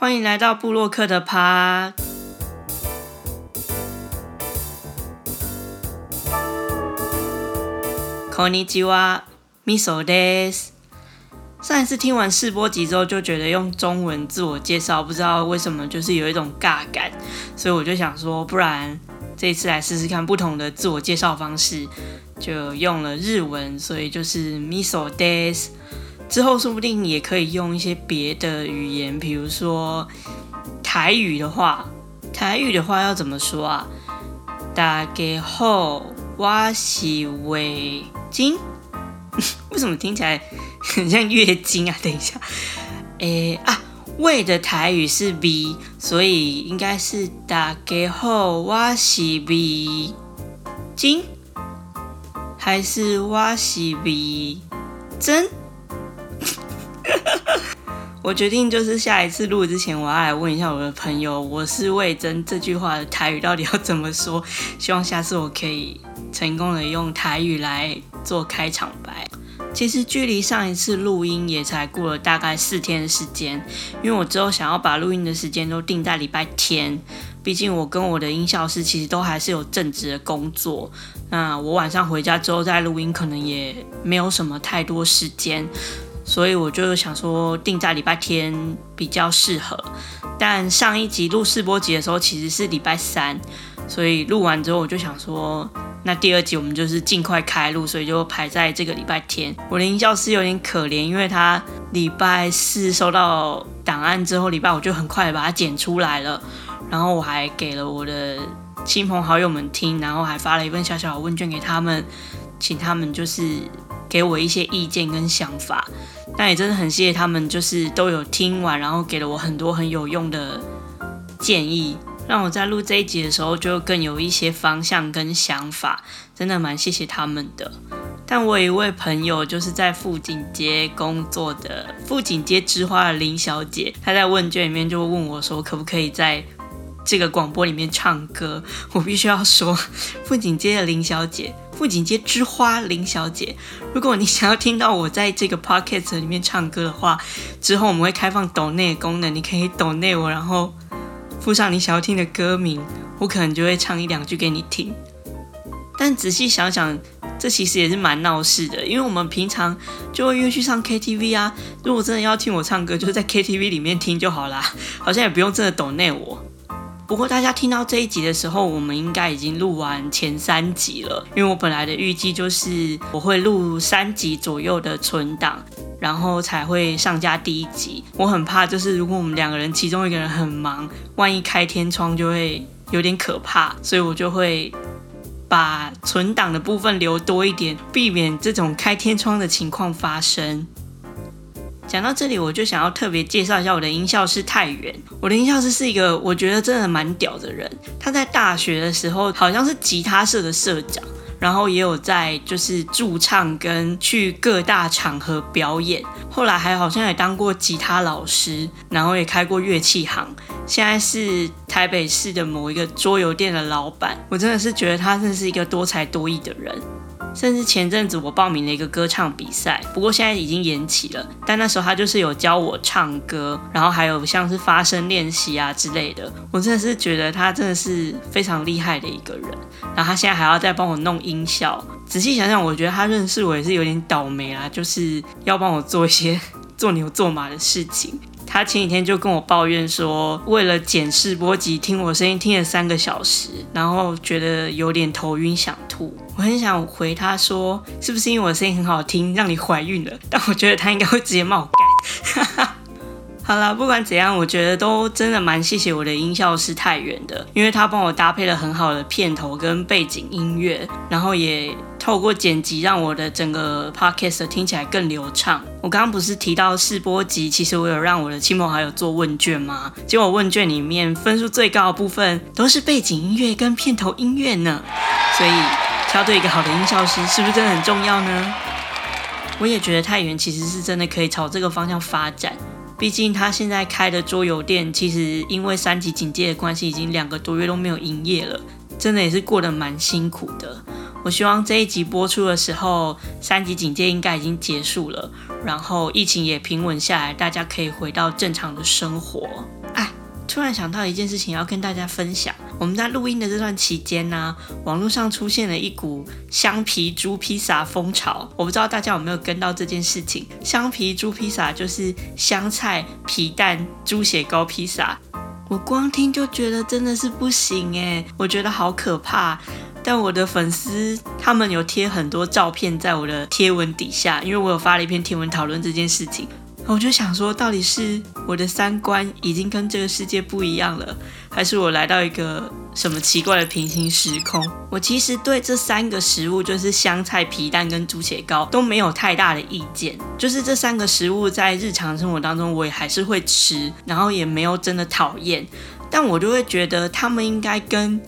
欢迎来到布洛克的趴。こんにちは、ミソです。上一次听完试播集之后，就觉得用中文自我介绍，不知道为什么就是有一种尬感，所以我就想说，不然这一次来试试看不同的自我介绍方式，就用了日文，所以就是 Miso Days。 之后说不定也可以用一些别的语言，比如说台语的话，台语的话要怎么说啊？大家好，我是魏金。为什么听起来很像月经啊？等一下，诶啊，胃的台语是 B，所以应该是大家好，我是 V 金，还是我是 V 真？我决定就是下一次录之前，我要来问一下我的朋友，我是魏真这句话的台语到底要怎么说？希望下次我可以成功的用台语来做开场白。其实距离上一次录音也才过了大概四天的时间，因为我之后想要把录音的时间都定在礼拜天，毕竟我跟我的音效师其实都还是有正职的工作，那我晚上回家之后再录音可能也没有什么太多时间。所以我就想说定在礼拜天比较适合，但上一集录试播集的时候其实是礼拜三，所以录完之后我就想说，那第二集我们就是尽快开录，所以就排在这个礼拜天。我的音效师有点可怜，因为他礼拜四收到档案之后，礼拜五就很快把它剪出来了，然后我还给了我的亲朋好友们听，然后还发了一份小小的问卷给他们，请他们就是。给我一些意见跟想法，那也真的很谢谢他们，就是都有听完，然后给了我很多很有用的建议，让我在录这一集的时候就更有一些方向跟想法，真的蛮谢谢他们的。但我有一位朋友，就是在富锦街工作的富锦街之花的林小姐，她在问卷里面就问我说，可不可以在这个广播里面唱歌？我必须要说，富锦街的林小姐。富锦街之花林小姐，如果你想要听到我在这个 podcast 里面唱歌的话，之后我们会开放抖内功能，你可以抖内我，然后附上你想要听的歌名，我可能就会唱一两句给你听。但仔细想想，这其实也是蛮闹事的，因为我们平常就会约去唱 KTV 啊。如果真的要听我唱歌，就是在 KTV 里面听就好啦，好像也不用真的抖内我。不过大家听到这一集的时候，我们应该已经录完前三集了。因为我本来的预计就是我会录三集左右的存档，然后才会上架第一集。我很怕，就是如果我们两个人其中一个人很忙，万一开天窗就会有点可怕，所以我就会把存档的部分留多一点，避免这种开天窗的情况发生。讲到这里，我就想要特别介绍一下我的音效师太原。我的音效师是一个我觉得真的蛮屌的人。他在大学的时候好像是吉他社的社长，然后也有在就是驻唱跟去各大场合表演。后来还好像也当过吉他老师，然后也开过乐器行。现在是台北市的某一个桌游店的老板。我真的是觉得他真是一个多才多艺的人。甚至前阵子我报名了一个歌唱比赛，不过现在已经延期了。但那时候他就是有教我唱歌，然后还有像是发声练习啊之类的。我真的是觉得他真的是非常厉害的一个人。然后他现在还要再帮我弄音效。仔细想想，我觉得他认识我也是有点倒霉啦，就是要帮我做一些 做牛做马的事情。他前几天就跟我抱怨说，为了检视波及听我声音听了三个小时，然后觉得有点头晕想吐。我很想回他说，是不是因为我的声音很好听，让你怀孕了？但我觉得他应该会直接冒干。好了，不管怎样，我觉得都真的蛮谢谢我的音效师太原的，因为他帮我搭配了很好的片头跟背景音乐，然后也。透过剪辑，让我的整个 podcast 听起来更流畅。我刚刚不是提到试播集，其实我有让我的亲朋好友做问卷吗？结果问卷里面分数最高的部分都是背景音乐跟片头音乐呢。所以挑对一个好的音效师，是不是真的很重要呢？我也觉得太原其实是真的可以朝这个方向发展。毕竟他现在开的桌游店，其实因为三级警戒的关系，已经两个多月都没有营业了，真的也是过得蛮辛苦的。我希望这一集播出的时候，三级警戒应该已经结束了，然后疫情也平稳下来，大家可以回到正常的生活。突然想到一件事情要跟大家分享，我们在录音的这段期间呢，网络上出现了一股香皮猪披萨风潮，我不知道大家有没有跟到这件事情。香皮猪披萨就是香菜皮蛋猪血糕披萨，我光听就觉得真的是不行哎，我觉得好可怕。但我的粉丝他们有贴很多照片在我的贴文底下，因为我有发了一篇贴文讨论这件事情，我就想说，到底是我的三观已经跟这个世界不一样了，还是我来到一个什么奇怪的平行时空？我其实对这三个食物，就是香菜皮蛋跟猪血糕都没有太大的意见，就是这三个食物在日常生活当中我也还是会吃，然后也没有真的讨厌，但我就会觉得他们应该跟。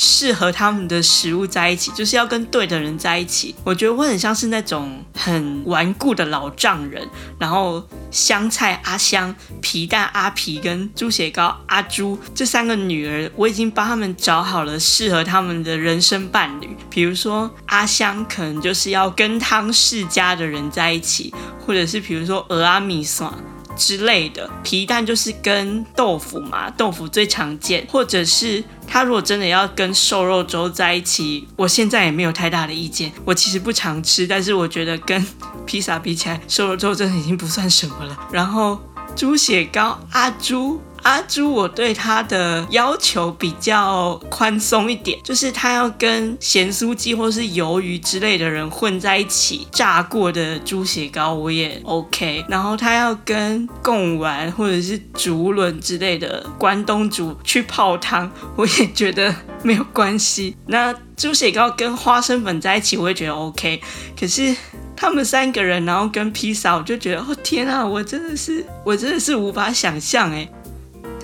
适合他们的食物在一起，就是要跟对的人在一起。我觉得我很像是那种很顽固的老丈人，然后香菜阿香、皮蛋阿皮跟猪血糕阿猪这三个女儿，我已经帮他们找好了适合他们的人生伴侣。比如说阿香，可能就是要跟汤世家的人在一起，或者是比如说俄阿米算。之类的皮蛋就是跟豆腐嘛，豆腐最常见，或者是它如果真的要跟瘦肉粥在一起，我现在也没有太大的意见。我其实不常吃，但是我觉得跟披萨比起来，瘦肉粥真的已经不算什么了。然后猪血糕阿猪。阿朱，我对他的要求比较宽松一点，就是他要跟咸酥鸡或是鱿鱼之类的人混在一起，炸过的猪血糕我也 OK。然后他要跟贡丸或者是竹轮之类的关东煮去泡汤，我也觉得没有关系。那猪血糕跟花生粉在一起，我也觉得 OK。可是他们三个人，然后跟披萨，我就觉得哦天啊，我真的是我真的是无法想象哎。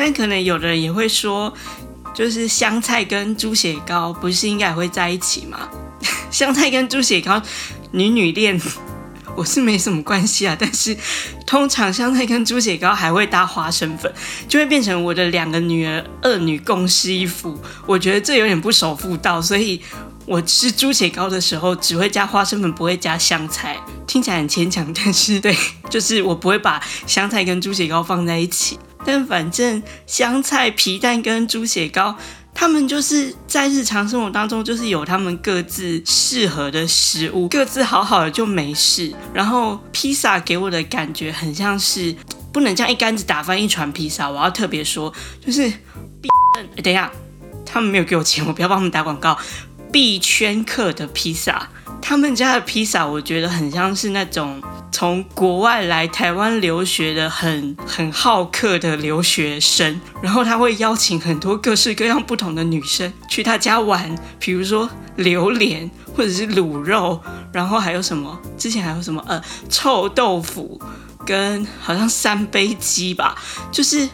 但可能有的人也会说，就是香菜跟猪血糕不是应该会在一起吗？香菜跟猪血糕女女恋，我是没什么关系啊。但是通常香菜跟猪血糕还会搭花生粉，就会变成我的两个女儿二女共侍一夫。我觉得这有点不守妇道，所以我吃猪血糕的时候只会加花生粉，不会加香菜。听起来很牵强，但是 对，就是我不会把香菜跟猪血糕放在一起。但反正香菜皮蛋跟猪血糕，他们就是在日常生活当中，就是有他们各自适合的食物，各自好好的就没事。然后披萨给我的感觉很像是不能这样一竿子打翻一船披萨。我要特别说，就是等一下，他们没有给我钱，我不要帮他们打广告。币圈客的披萨，他们家的披萨，我觉得很像是那种。从国外来台湾留学的很很好客的留学生，然后他会邀请很多各式各样不同的女生去他家玩，比如说榴莲或者是卤肉，然后还有什么？之前还有什么？呃，臭豆腐跟好像三杯鸡吧，就是。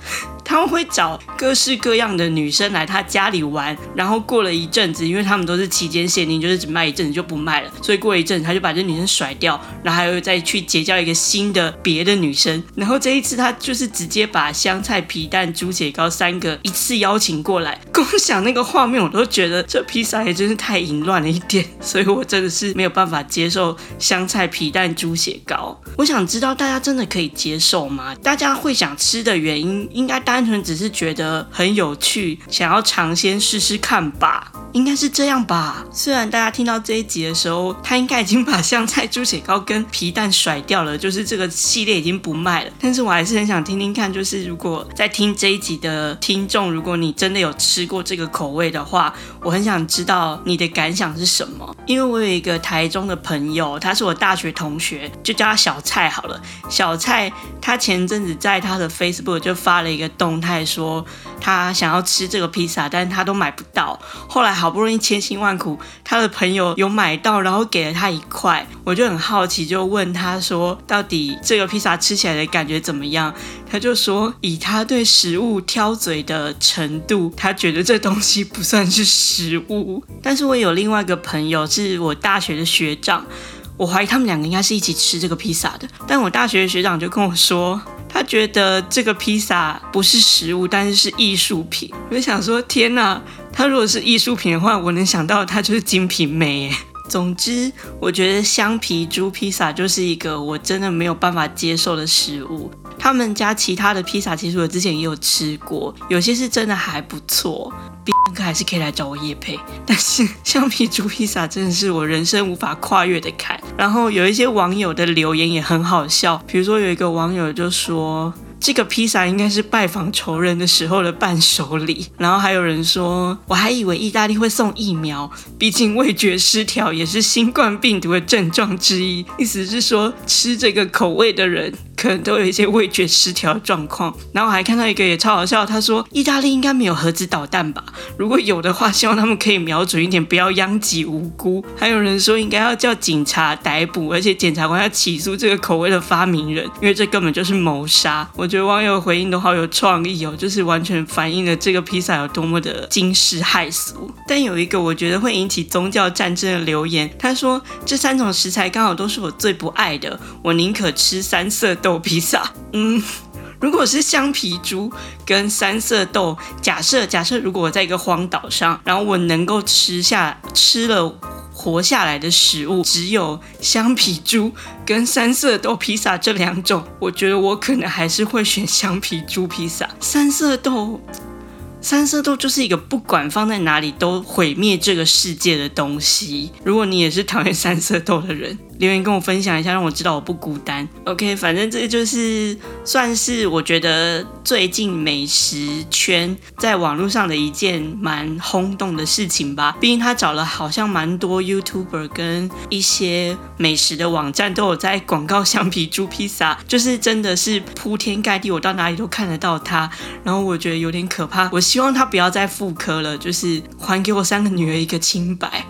他们会找各式各样的女生来他家里玩，然后过了一阵子，因为他们都是期间限定，就是只卖一阵子就不卖了，所以过一阵子他就把这女生甩掉，然后还会再去结交一个新的别的女生。然后这一次他就是直接把香菜皮蛋猪血糕三个一次邀请过来，共享那个画面，我都觉得这披萨也真是太淫乱了一点，所以我真的是没有办法接受香菜皮蛋猪血糕。我想知道大家真的可以接受吗？大家会想吃的原因应该单。纯只是觉得很有趣，想要尝鲜试试看吧，应该是这样吧。虽然大家听到这一集的时候，他应该已经把香菜猪血糕跟皮蛋甩掉了，就是这个系列已经不卖了。但是我还是很想听听看，就是如果在听这一集的听众，如果你真的有吃过这个口味的话，我很想知道你的感想是什么。因为我有一个台中的朋友，他是我大学同学，就叫他小蔡好了。小蔡他前阵子在他的 Facebook 就发了一个动。态说他想要吃这个披萨，但是他都买不到。后来好不容易千辛万苦，他的朋友有买到，然后给了他一块。我就很好奇，就问他说：“到底这个披萨吃起来的感觉怎么样？”他就说：“以他对食物挑嘴的程度，他觉得这东西不算是食物。”但是我有另外一个朋友，是我大学的学长，我怀疑他们两个应该是一起吃这个披萨的。但我大学的学长就跟我说。他觉得这个披萨不是食物，但是是艺术品。我就想说，天哪，他如果是艺术品的话，我能想到他就是精品美耶。总之，我觉得香皮猪披萨就是一个我真的没有办法接受的食物。他们家其他的披萨，其实我之前也有吃过，有些是真的还不错。B 哥还是可以来找我叶配，但是橡皮猪披萨真的是我人生无法跨越的坎。然后有一些网友的留言也很好笑，比如说有一个网友就说。这个披萨应该是拜访仇人的时候的伴手礼，然后还有人说，我还以为意大利会送疫苗，毕竟味觉失调也是新冠病毒的症状之一，意思是说吃这个口味的人。可能都有一些味觉失调状况，然后我还看到一个也超好笑，他说意大利应该没有核子导弹吧？如果有的话，希望他们可以瞄准一点，不要殃及无辜。还有人说应该要叫警察逮捕，而且检察官要起诉这个口味的发明人，因为这根本就是谋杀。我觉得网友回应都好有创意哦，就是完全反映了这个披萨有多么的惊世骇俗。但有一个我觉得会引起宗教战争的留言，他说这三种食材刚好都是我最不爱的，我宁可吃三色豆。豆披萨，嗯，如果是香皮猪跟三色豆，假设假设如果我在一个荒岛上，然后我能够吃下吃了活下来的食物，只有香皮猪跟三色豆披萨这两种，我觉得我可能还是会选香皮猪披萨。三色豆，三色豆就是一个不管放在哪里都毁灭这个世界的东西。如果你也是讨厌三色豆的人。留言跟我分享一下，让我知道我不孤单。OK，反正这就是算是我觉得最近美食圈在网络上的一件蛮轰动的事情吧。毕竟他找了好像蛮多 YouTuber 跟一些美食的网站都有在广告橡皮猪披萨，就是真的是铺天盖地，我到哪里都看得到他。然后我觉得有点可怕，我希望他不要再复刻了，就是还给我三个女儿一个清白。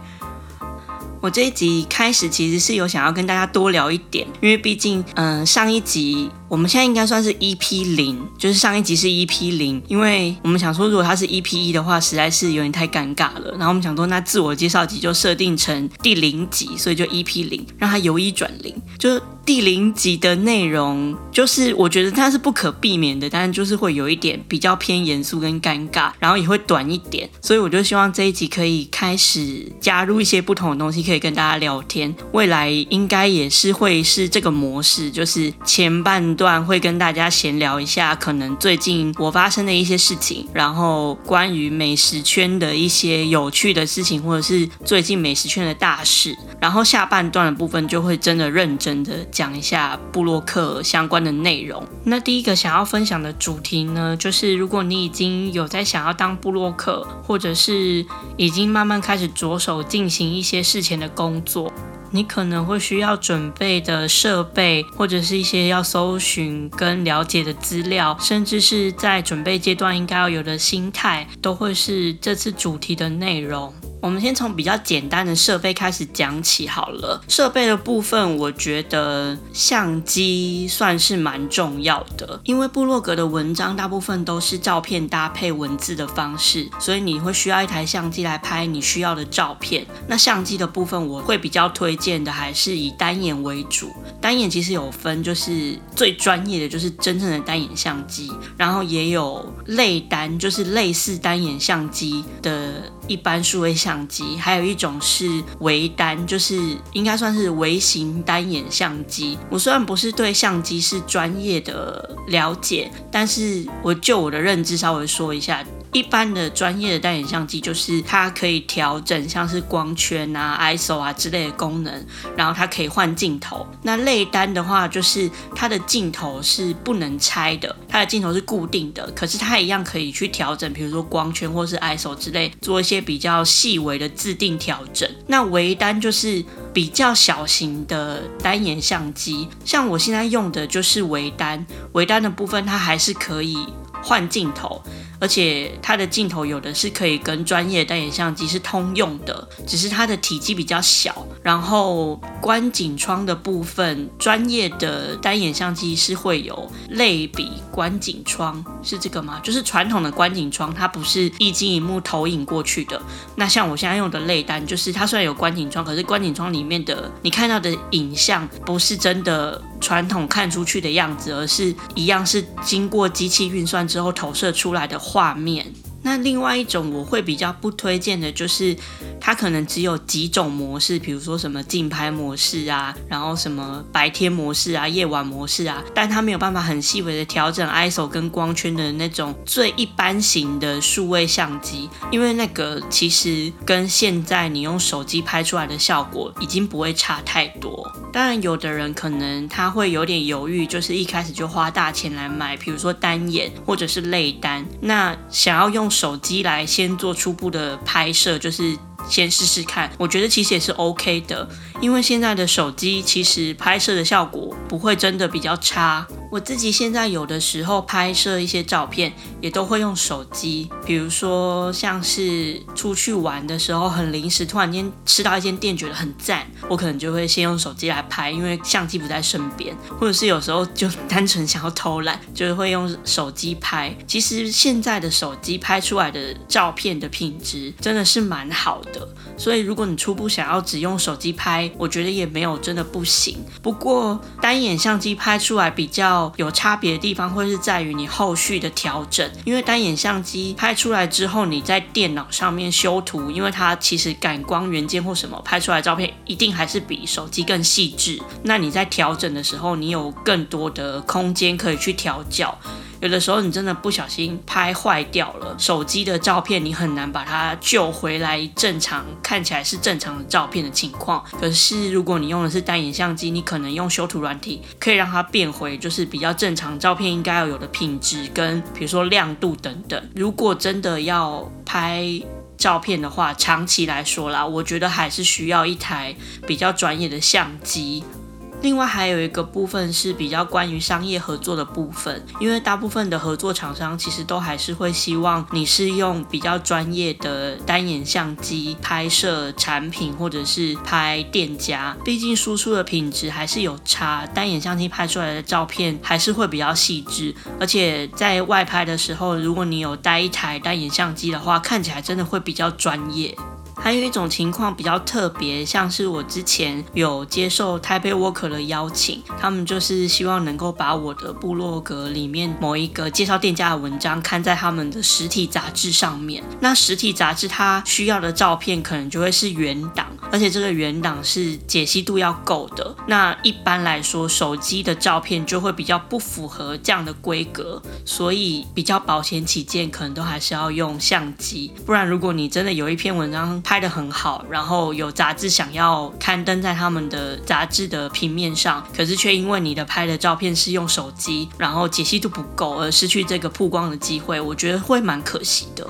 我这一集开始其实是有想要跟大家多聊一点，因为毕竟，嗯，上一集。我们现在应该算是 EP 零，就是上一集是 EP 零，因为我们想说，如果它是 EP 一的话，实在是有点太尴尬了。然后我们想说，那自我介绍集就设定成第零集，所以就 EP 零，让它由一转零。就第零集的内容，就是我觉得它是不可避免的，但是就是会有一点比较偏严肃跟尴尬，然后也会短一点。所以我就希望这一集可以开始加入一些不同的东西，可以跟大家聊天。未来应该也是会是这个模式，就是前半。段会跟大家闲聊一下，可能最近我发生的一些事情，然后关于美食圈的一些有趣的事情，或者是最近美食圈的大事。然后下半段的部分就会真的认真的讲一下布洛克相关的内容。那第一个想要分享的主题呢，就是如果你已经有在想要当布洛克，或者是已经慢慢开始着手进行一些事前的工作。你可能会需要准备的设备，或者是一些要搜寻跟了解的资料，甚至是在准备阶段应该要有的心态，都会是这次主题的内容。我们先从比较简单的设备开始讲起好了。设备的部分，我觉得相机算是蛮重要的，因为部落格的文章大部分都是照片搭配文字的方式，所以你会需要一台相机来拍你需要的照片。那相机的部分，我会比较推荐的还是以单眼为主。单眼其实有分，就是最专业的就是真正的单眼相机，然后也有类单，就是类似单眼相机的。一般数位相相机，还有一种是微单，就是应该算是微型单眼相机。我虽然不是对相机是专业的了解，但是我就我的认知稍微说一下。一般的专业的单眼相机就是它可以调整像是光圈啊、ISO 啊之类的功能，然后它可以换镜头。那类单的话，就是它的镜头是不能拆的，它的镜头是固定的，可是它一样可以去调整，比如说光圈或是 ISO 之类，做一些比较细微的自定调整。那微单就是比较小型的单眼相机，像我现在用的就是微单，微单的部分它还是可以换镜头。而且它的镜头有的是可以跟专业单眼相机是通用的，只是它的体积比较小。然后观景窗的部分，专业的单眼相机是会有类比观景窗，是这个吗？就是传统的观景窗，它不是一镜一幕投影过去的。那像我现在用的类单，就是它虽然有观景窗，可是观景窗里面的你看到的影像不是真的传统看出去的样子，而是一样是经过机器运算之后投射出来的。画面。那另外一种我会比较不推荐的，就是它可能只有几种模式，比如说什么竞拍模式啊，然后什么白天模式啊、夜晚模式啊，但它没有办法很细微的调整 ISO 跟光圈的那种最一般型的数位相机，因为那个其实跟现在你用手机拍出来的效果已经不会差太多。当然，有的人可能他会有点犹豫，就是一开始就花大钱来买，比如说单眼或者是类单，那想要用手机来先做初步的拍摄，就是先试试看。我觉得其实也是 OK 的，因为现在的手机其实拍摄的效果不会真的比较差。我自己现在有的时候拍摄一些照片，也都会用手机。比如说像是出去玩的时候，很临时，突然间吃到一间店，觉得很赞，我可能就会先用手机来拍，因为相机不在身边，或者是有时候就单纯想要偷懒，就是会用手机拍。其实现在的手机拍出来的照片的品质真的是蛮好的，所以如果你初步想要只用手机拍，我觉得也没有真的不行。不过单眼相机拍出来比较。有差别的地方会是在于你后续的调整，因为单眼相机拍出来之后，你在电脑上面修图，因为它其实感光元件或什么拍出来照片一定还是比手机更细致。那你在调整的时候，你有更多的空间可以去调教。有的时候你真的不小心拍坏掉了手机的照片，你很难把它救回来正常看起来是正常的照片的情况。可是如果你用的是单眼相机，你可能用修图软体可以让它变回就是比较正常照片应该要有的品质跟比如说亮度等等。如果真的要拍照片的话，长期来说啦，我觉得还是需要一台比较专业的相机。另外还有一个部分是比较关于商业合作的部分，因为大部分的合作厂商其实都还是会希望你是用比较专业的单眼相机拍摄产品或者是拍店家，毕竟输出的品质还是有差，单眼相机拍出来的照片还是会比较细致，而且在外拍的时候，如果你有带一台单眼相机的话，看起来真的会比较专业。还有一种情况比较特别，像是我之前有接受台北 Worker 的邀请，他们就是希望能够把我的部落格里面某一个介绍店家的文章刊在他们的实体杂志上面。那实体杂志它需要的照片可能就会是原档，而且这个原档是解析度要够的。那一般来说，手机的照片就会比较不符合这样的规格，所以比较保险起见，可能都还是要用相机。不然，如果你真的有一篇文章，拍得很好，然后有杂志想要刊登在他们的杂志的平面上，可是却因为你的拍的照片是用手机，然后解析度不够而失去这个曝光的机会，我觉得会蛮可惜的。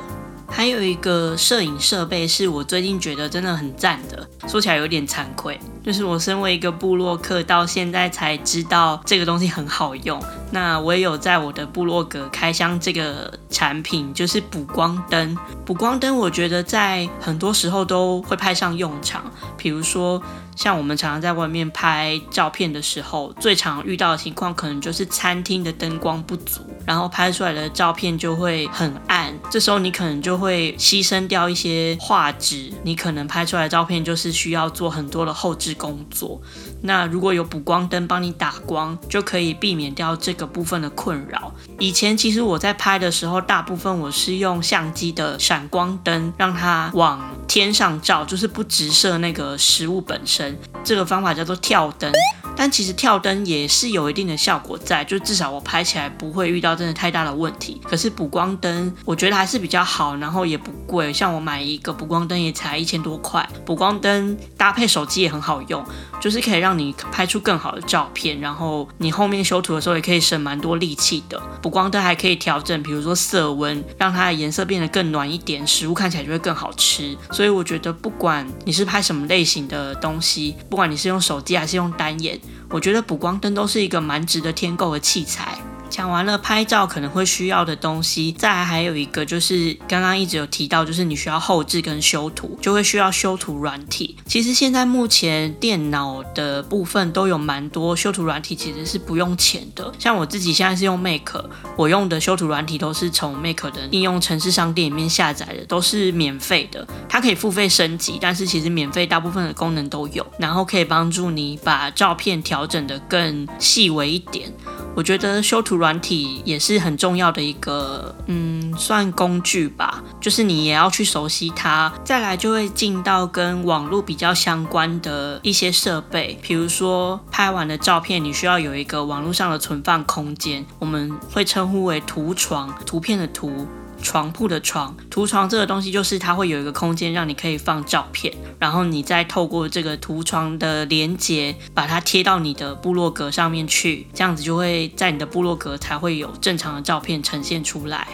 还有一个摄影设备是我最近觉得真的很赞的，说起来有点惭愧，就是我身为一个部落客，到现在才知道这个东西很好用。那我也有在我的部落格开箱这个产品，就是补光灯。补光灯我觉得在很多时候都会派上用场，比如说。像我们常常在外面拍照片的时候，最常遇到的情况可能就是餐厅的灯光不足，然后拍出来的照片就会很暗。这时候你可能就会牺牲掉一些画质，你可能拍出来的照片就是需要做很多的后置工作。那如果有补光灯帮你打光，就可以避免掉这个部分的困扰。以前其实我在拍的时候，大部分我是用相机的闪光灯，让它往天上照，就是不直射那个食物本身。这个方法叫做跳灯。但其实跳灯也是有一定的效果在，就至少我拍起来不会遇到真的太大的问题。可是补光灯我觉得还是比较好，然后也不贵，像我买一个补光灯也才一千多块。补光灯搭配手机也很好用，就是可以让你拍出更好的照片，然后你后面修图的时候也可以省蛮多力气的。补光灯还可以调整，比如说色温，让它的颜色变得更暖一点，食物看起来就会更好吃。所以我觉得不管你是拍什么类型的东西，不管你是用手机还是用单眼。我觉得补光灯都是一个蛮值得添购的器材。讲完了拍照可能会需要的东西，再还有一个就是刚刚一直有提到，就是你需要后置跟修图，就会需要修图软体。其实现在目前电脑的部分都有蛮多修图软体，其实是不用钱的。像我自己现在是用 Make，我用的修图软体都是从 Make 的应用程式商店里面下载的，都是免费的。它可以付费升级，但是其实免费大部分的功能都有，然后可以帮助你把照片调整的更细微一点。我觉得修图软体也是很重要的一个，嗯，算工具吧，就是你也要去熟悉它。再来就会进到跟网络比较相关的一些设备，比如说拍完的照片，你需要有一个网络上的存放空间，我们会称呼为图床，图片的图。床铺的床，图床这个东西就是它会有一个空间让你可以放照片，然后你再透过这个图床的连接，把它贴到你的部落格上面去，这样子就会在你的部落格才会有正常的照片呈现出来。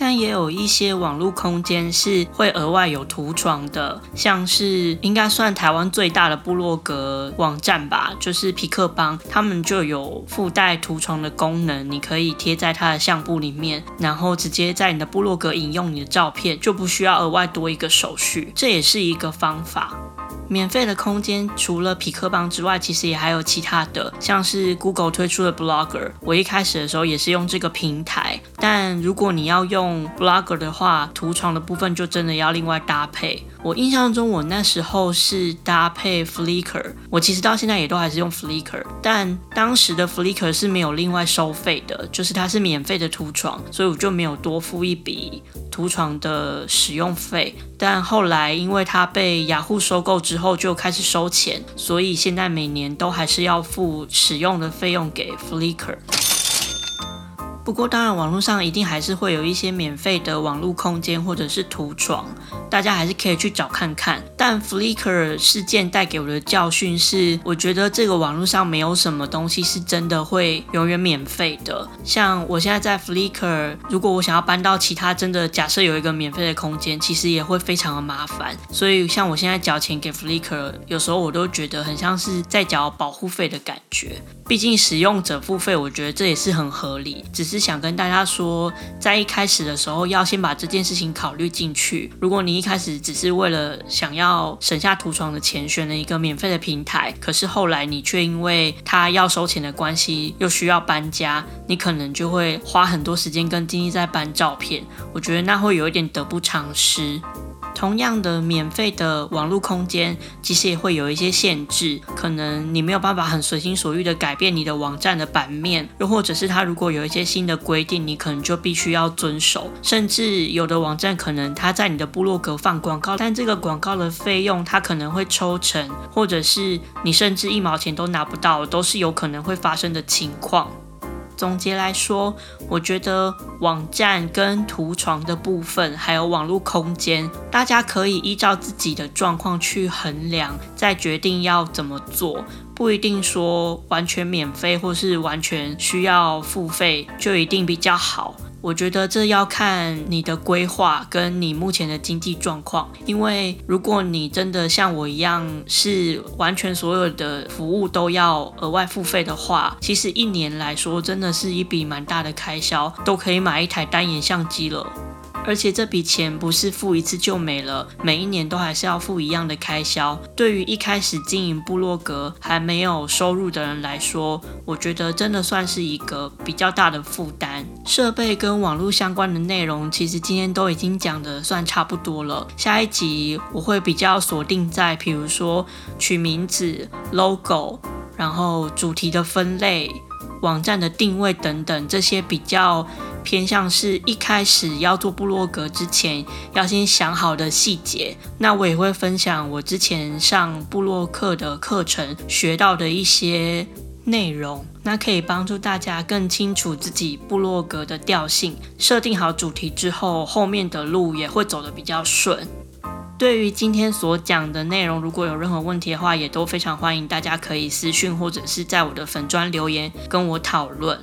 但也有一些网络空间是会额外有图床的，像是应该算台湾最大的部落格网站吧，就是皮克邦，他们就有附带图床的功能，你可以贴在它的相簿里面，然后直接在你的部落格引用你的照片，就不需要额外多一个手续，这也是一个方法。免费的空间除了匹克邦之外，其实也还有其他的，像是 Google 推出的 Blogger。我一开始的时候也是用这个平台，但如果你要用 Blogger 的话，图床的部分就真的要另外搭配。我印象中，我那时候是搭配 Flickr，我其实到现在也都还是用 Flickr，但当时的 Flickr 是没有另外收费的，就是它是免费的图床，所以我就没有多付一笔图床的使用费。但后来因为它被雅虎收购之后，就开始收钱，所以现在每年都还是要付使用的费用给 Flickr。不过，当然，网络上一定还是会有一些免费的网络空间或者是图床，大家还是可以去找看看。但 Flickr 事件带给我的教训是，我觉得这个网络上没有什么东西是真的会永远免费的。像我现在在 Flickr，如果我想要搬到其他真的假设有一个免费的空间，其实也会非常的麻烦。所以，像我现在缴钱给 Flickr，有时候我都觉得很像是在缴保护费的感觉。毕竟使用者付费，我觉得这也是很合理。只是想跟大家说，在一开始的时候，要先把这件事情考虑进去。如果你一开始只是为了想要省下图床的钱，选了一个免费的平台，可是后来你却因为他要收钱的关系，又需要搬家，你可能就会花很多时间跟精力在搬照片。我觉得那会有一点得不偿失。同样的免费的网络空间，其实也会有一些限制，可能你没有办法很随心所欲的改变你的网站的版面，又或者是它如果有一些新的规定，你可能就必须要遵守。甚至有的网站可能它在你的部落格放广告，但这个广告的费用它可能会抽成，或者是你甚至一毛钱都拿不到，都是有可能会发生的情况。总结来说，我觉得网站跟图床的部分，还有网络空间，大家可以依照自己的状况去衡量，再决定要怎么做，不一定说完全免费或是完全需要付费就一定比较好。我觉得这要看你的规划跟你目前的经济状况，因为如果你真的像我一样是完全所有的服务都要额外付费的话，其实一年来说真的是一笔蛮大的开销，都可以买一台单眼相机了。而且这笔钱不是付一次就没了，每一年都还是要付一样的开销。对于一开始经营部落格还没有收入的人来说，我觉得真的算是一个比较大的负担。设备跟网络相关的内容，其实今天都已经讲的算差不多了。下一集我会比较锁定在，比如说取名字、logo，然后主题的分类、网站的定位等等这些比较。偏向是一开始要做部落格之前，要先想好的细节。那我也会分享我之前上部落课的课程学到的一些内容，那可以帮助大家更清楚自己部落格的调性。设定好主题之后，后面的路也会走得比较顺。对于今天所讲的内容，如果有任何问题的话，也都非常欢迎大家可以私讯或者是在我的粉砖留言跟我讨论。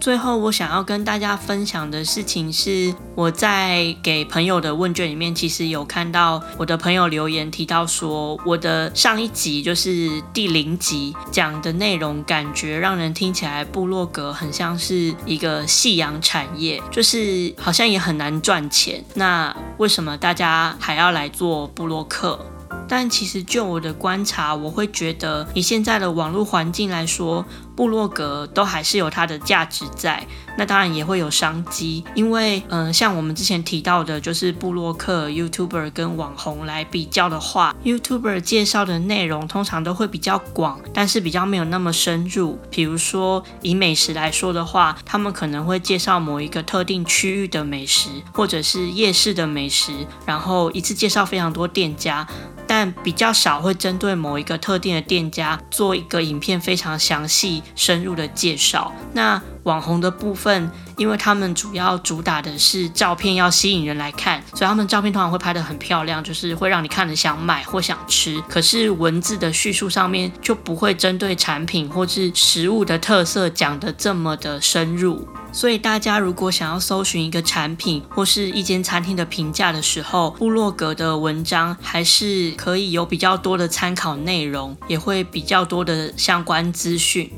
最后，我想要跟大家分享的事情是，我在给朋友的问卷里面，其实有看到我的朋友留言提到说，我的上一集就是第零集讲的内容，感觉让人听起来部落格很像是一个夕阳产业，就是好像也很难赚钱。那为什么大家还要来做部落客？但其实就我的观察，我会觉得以现在的网络环境来说，部落格都还是有它的价值在。那当然也会有商机，因为嗯，像我们之前提到的，就是部落客、YouTuber 跟网红来比较的话，YouTuber 介绍的内容通常都会比较广，但是比较没有那么深入。比如说以美食来说的话，他们可能会介绍某一个特定区域的美食，或者是夜市的美食，然后一次介绍非常多店家。但比较少会针对某一个特定的店家做一个影片非常详细、深入的介绍。那网红的部分，因为他们主要主打的是照片要吸引人来看，所以他们照片通常会拍得很漂亮，就是会让你看着想买或想吃。可是文字的叙述上面就不会针对产品或是食物的特色讲得这么的深入。所以大家如果想要搜寻一个产品或是一间餐厅的评价的时候，部落格的文章还是可以有比较多的参考内容，也会比较多的相关资讯。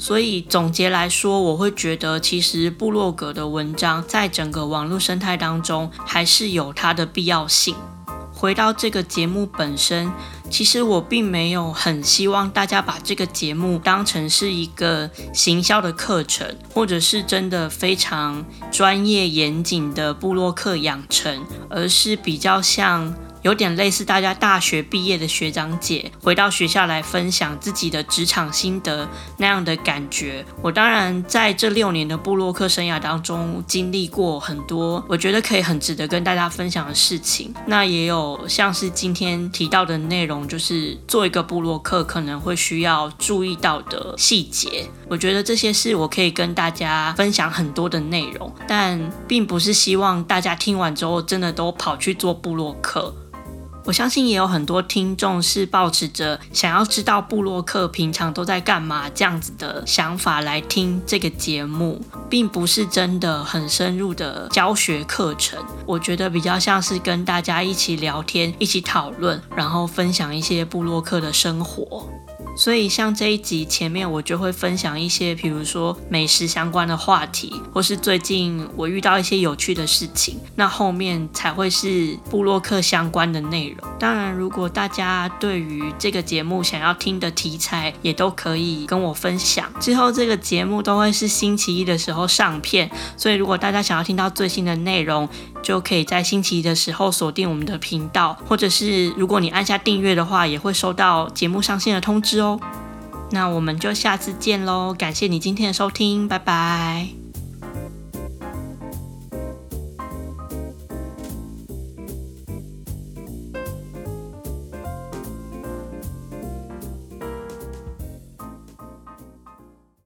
所以总结来说，我会觉得其实部落格的文章在整个网络生态当中还是有它的必要性。回到这个节目本身，其实我并没有很希望大家把这个节目当成是一个行销的课程，或者是真的非常专业严谨的布洛克养成，而是比较像。有点类似大家大学毕业的学长姐回到学校来分享自己的职场心得那样的感觉。我当然在这六年的布洛克生涯当中经历过很多，我觉得可以很值得跟大家分享的事情。那也有像是今天提到的内容，就是做一个布洛克可能会需要注意到的细节。我觉得这些是我可以跟大家分享很多的内容，但并不是希望大家听完之后真的都跑去做布洛克。我相信也有很多听众是抱持着想要知道布洛克平常都在干嘛这样子的想法来听这个节目，并不是真的很深入的教学课程。我觉得比较像是跟大家一起聊天、一起讨论，然后分享一些布洛克的生活。所以，像这一集前面，我就会分享一些，比如说美食相关的话题，或是最近我遇到一些有趣的事情。那后面才会是布洛克相关的内容。当然，如果大家对于这个节目想要听的题材，也都可以跟我分享。之后这个节目都会是星期一的时候上片，所以如果大家想要听到最新的内容，就可以在星期一的时候锁定我们的频道，或者是如果你按下订阅的话，也会收到节目上线的通知哦。那我们就下次见喽！感谢你今天的收听，拜拜。